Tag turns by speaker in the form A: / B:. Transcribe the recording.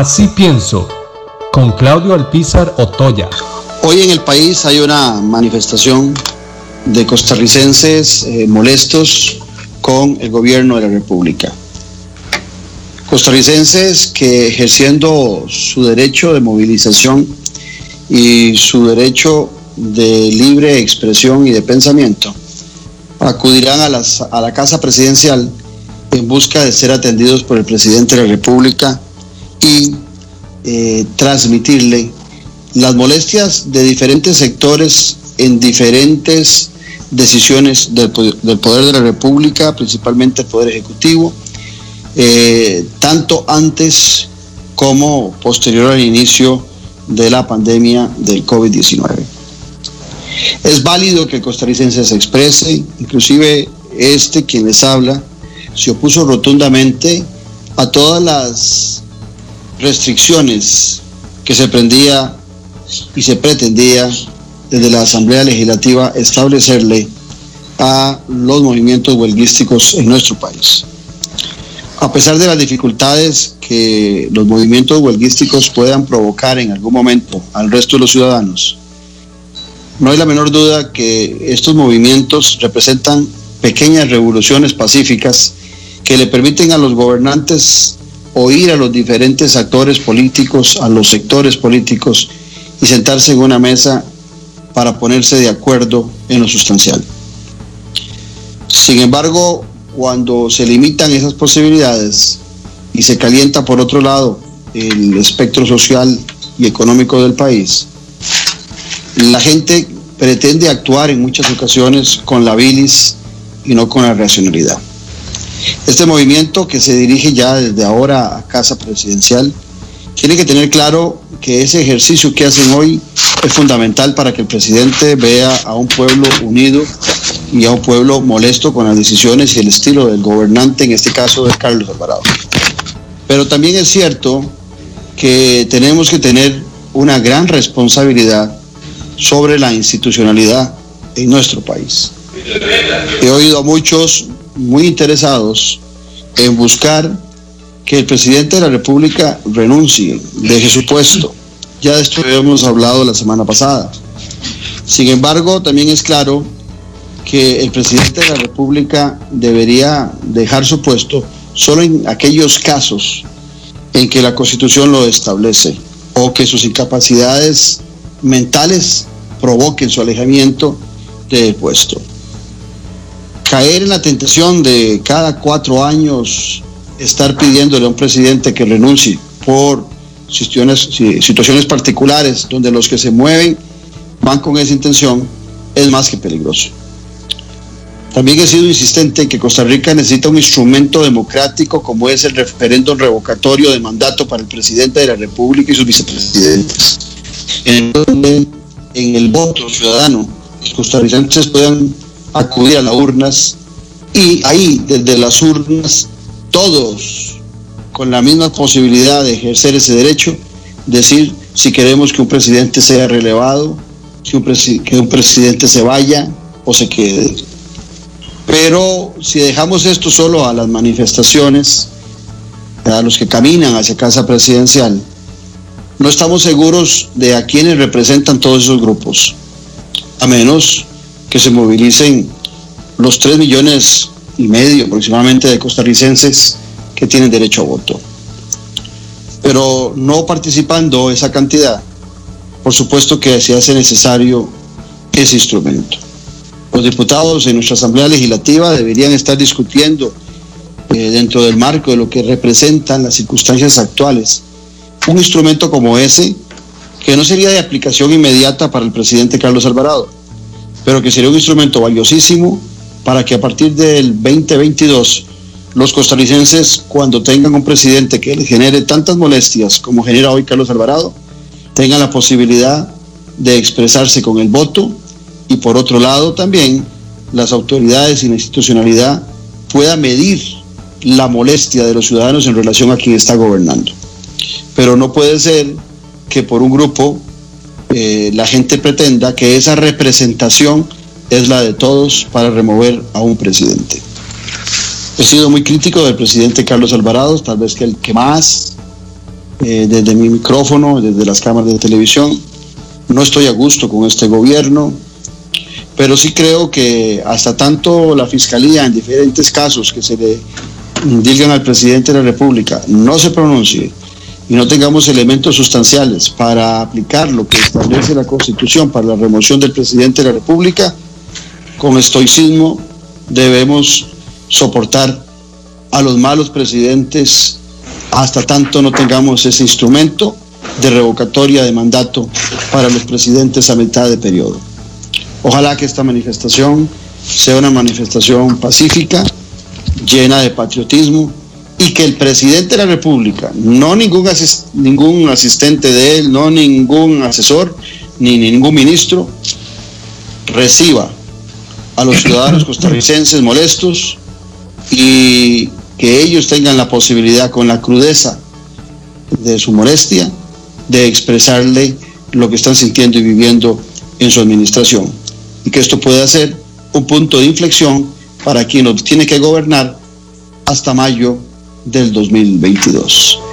A: Así pienso, con Claudio Alpizar Otoya.
B: Hoy en el país hay una manifestación de costarricenses eh, molestos con el gobierno de la República. Costarricenses que ejerciendo su derecho de movilización y su derecho de libre expresión y de pensamiento, acudirán a, a la Casa Presidencial en busca de ser atendidos por el presidente de la República y eh, transmitirle las molestias de diferentes sectores en diferentes decisiones del, Poder de la República, principalmente el Poder Ejecutivo, eh, tanto antes como posterior al inicio de la pandemia del COVID-19. Es válido que el costarricense se exprese, inclusive este quien les habla se opuso rotundamente a todas las restricciones que se prendía y se pretendía desde la Asamblea Legislativa establecerle a los movimientos huelguísticos en nuestro país. A pesar de las dificultades que los movimientos huelguísticos puedan provocar en algún momento al resto de los ciudadanos, no hay la menor duda que estos movimientos representan pequeñas revoluciones pacíficas que le permiten a los gobernantes oír a los diferentes actores políticos, a los sectores políticos y sentarse en una mesa para ponerse de acuerdo en lo sustancial. Sin embargo, cuando se limitan esas posibilidades y se calienta por otro lado el espectro social y económico del país, la gente pretende actuar en muchas ocasiones con la bilis y no con la racionalidad. Este movimiento que se dirige ya desde ahora a Casa Presidencial tiene que tener claro que ese ejercicio que hacen hoy es fundamental para que el presidente vea a un pueblo unido y a un pueblo molesto con las decisiones y el estilo del gobernante, en este caso de Carlos Alvarado. Pero también es cierto que tenemos que tener una gran responsabilidad sobre la institucionalidad en nuestro país. He oído a muchos muy interesados en buscar que el presidente de la República renuncie, deje su puesto. Ya de esto hemos hablado la semana pasada. Sin embargo, también es claro que el presidente de la República debería dejar su puesto solo en aquellos casos en que la Constitución lo establece o que sus incapacidades mentales provoquen su alejamiento del puesto caer en la tentación de cada cuatro años estar pidiéndole a un presidente que renuncie por situaciones, particulares donde los que se mueven van con esa intención, es más que peligroso. También he sido insistente en que Costa Rica necesita un instrumento democrático como es el referéndum revocatorio de mandato para el presidente de la República y sus vicepresidentes, en el voto ciudadano los costarricenses puedan acudir a las urnas y ahí desde las urnas todos con la misma posibilidad de ejercer ese derecho, decir si queremos que un presidente sea relevado, que un, que un presidente se vaya o se quede. Pero si dejamos esto solo a las manifestaciones, a los que caminan hacia casa presidencial, no estamos seguros de a quienes representan todos esos grupos, a menos que se movilicen los 3 millones y medio aproximadamente de costarricenses que tienen derecho a voto. Pero no participando esa cantidad, por supuesto que se hace necesario ese instrumento. Los diputados en nuestra Asamblea Legislativa deberían estar discutiendo eh, dentro del marco de lo que representan las circunstancias actuales un instrumento como ese que no sería de aplicación inmediata para el presidente Carlos Alvarado, pero que sería un instrumento valiosísimo para que a partir del 2022 los costarricenses, cuando tengan un presidente que genere tantas molestias como genera hoy Carlos Alvarado, tengan la posibilidad de expresarse con el voto y por otro lado también las autoridades y la institucionalidad puedan medir la molestia de los ciudadanos en relación a quien está gobernando. Pero no puede ser que por un grupo eh, la gente pretenda que esa representación es la de todos para remover a un presidente. He sido muy crítico del presidente Carlos Alvarado, tal vez que el que más eh, desde mi micrófono, desde las cámaras de televisión. No estoy a gusto con este gobierno, pero sí creo que hasta tanto la Fiscalía en diferentes casos que se le digan al presidente de la República no se pronuncie y no tengamos elementos sustanciales para aplicar lo que establece la Constitución para la remoción del presidente de la República, con estoicismo debemos soportar a los malos presidentes hasta tanto no tengamos ese instrumento de revocatoria de mandato para los presidentes a mitad de periodo. Ojalá que esta manifestación sea una manifestación pacífica, llena de patriotismo y que el presidente de la República, no ningún, ningún asistente de él, no ningún asesor, ni ningún ministro, reciba a los ciudadanos costarricenses molestos y que ellos tengan la posibilidad con la crudeza de su molestia de expresarle lo que están sintiendo y viviendo en su administración. Y que esto pueda ser un punto de inflexión para quien nos tiene que gobernar hasta mayo del 2022.